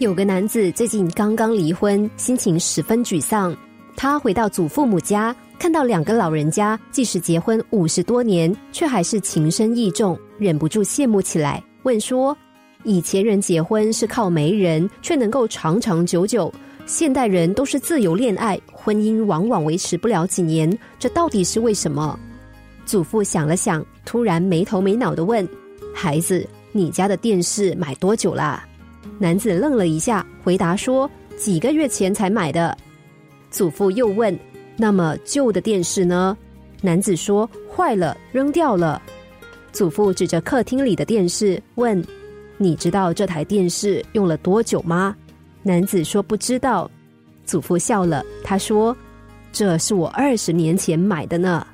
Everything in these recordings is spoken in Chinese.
有个男子最近刚刚离婚，心情十分沮丧。他回到祖父母家，看到两个老人家，即使结婚五十多年，却还是情深意重，忍不住羡慕起来，问说：“以前人结婚是靠媒人，却能够长长久久；现代人都是自由恋爱，婚姻往往维持不了几年，这到底是为什么？”祖父想了想，突然没头没脑的问：“孩子，你家的电视买多久啦？”男子愣了一下，回答说：“几个月前才买的。”祖父又问：“那么旧的电视呢？”男子说：“坏了，扔掉了。”祖父指着客厅里的电视问：“你知道这台电视用了多久吗？”男子说：“不知道。”祖父笑了，他说：“这是我二十年前买的呢。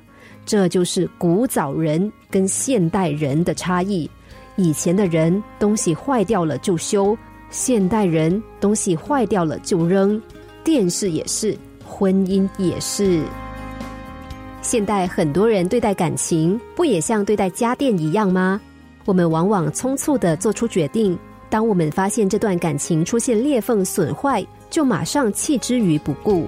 这就是古早人跟现代人的差异。以前的人东西坏掉了就修，现代人东西坏掉了就扔。电视也是。”婚姻也是。现代很多人对待感情，不也像对待家电一样吗？我们往往匆促的做出决定，当我们发现这段感情出现裂缝损坏，就马上弃之于不顾。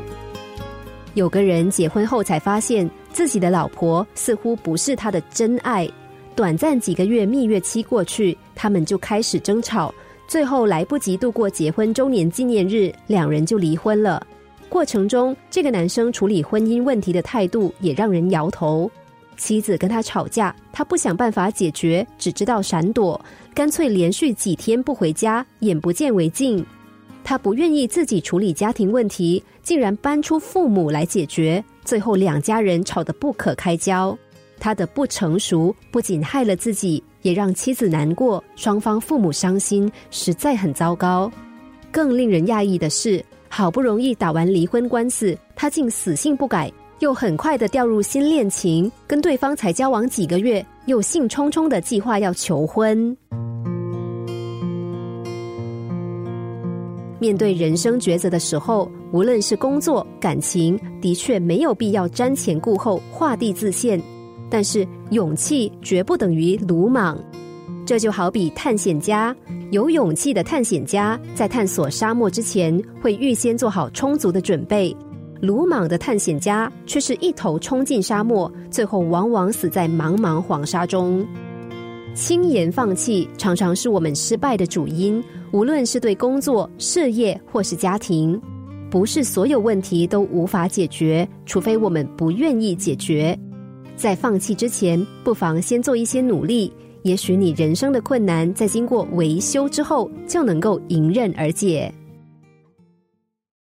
有个人结婚后才发现自己的老婆似乎不是他的真爱，短暂几个月蜜月期过去，他们就开始争吵，最后来不及度过结婚周年纪念日，两人就离婚了。过程中，这个男生处理婚姻问题的态度也让人摇头。妻子跟他吵架，他不想办法解决，只知道闪躲，干脆连续几天不回家，眼不见为净。他不愿意自己处理家庭问题，竟然搬出父母来解决，最后两家人吵得不可开交。他的不成熟不仅害了自己，也让妻子难过，双方父母伤心，实在很糟糕。更令人讶异的是。好不容易打完离婚官司，他竟死性不改，又很快的掉入新恋情，跟对方才交往几个月，又兴冲冲的计划要求婚。面对人生抉择的时候，无论是工作、感情，的确没有必要瞻前顾后、画地自限，但是勇气绝不等于鲁莽。这就好比探险家，有勇气的探险家在探索沙漠之前，会预先做好充足的准备；鲁莽的探险家却是一头冲进沙漠，最后往往死在茫茫黄沙中。轻言放弃，常常是我们失败的主因。无论是对工作、事业或是家庭，不是所有问题都无法解决，除非我们不愿意解决。在放弃之前，不妨先做一些努力。也许你人生的困难，在经过维修之后，就能够迎刃而解。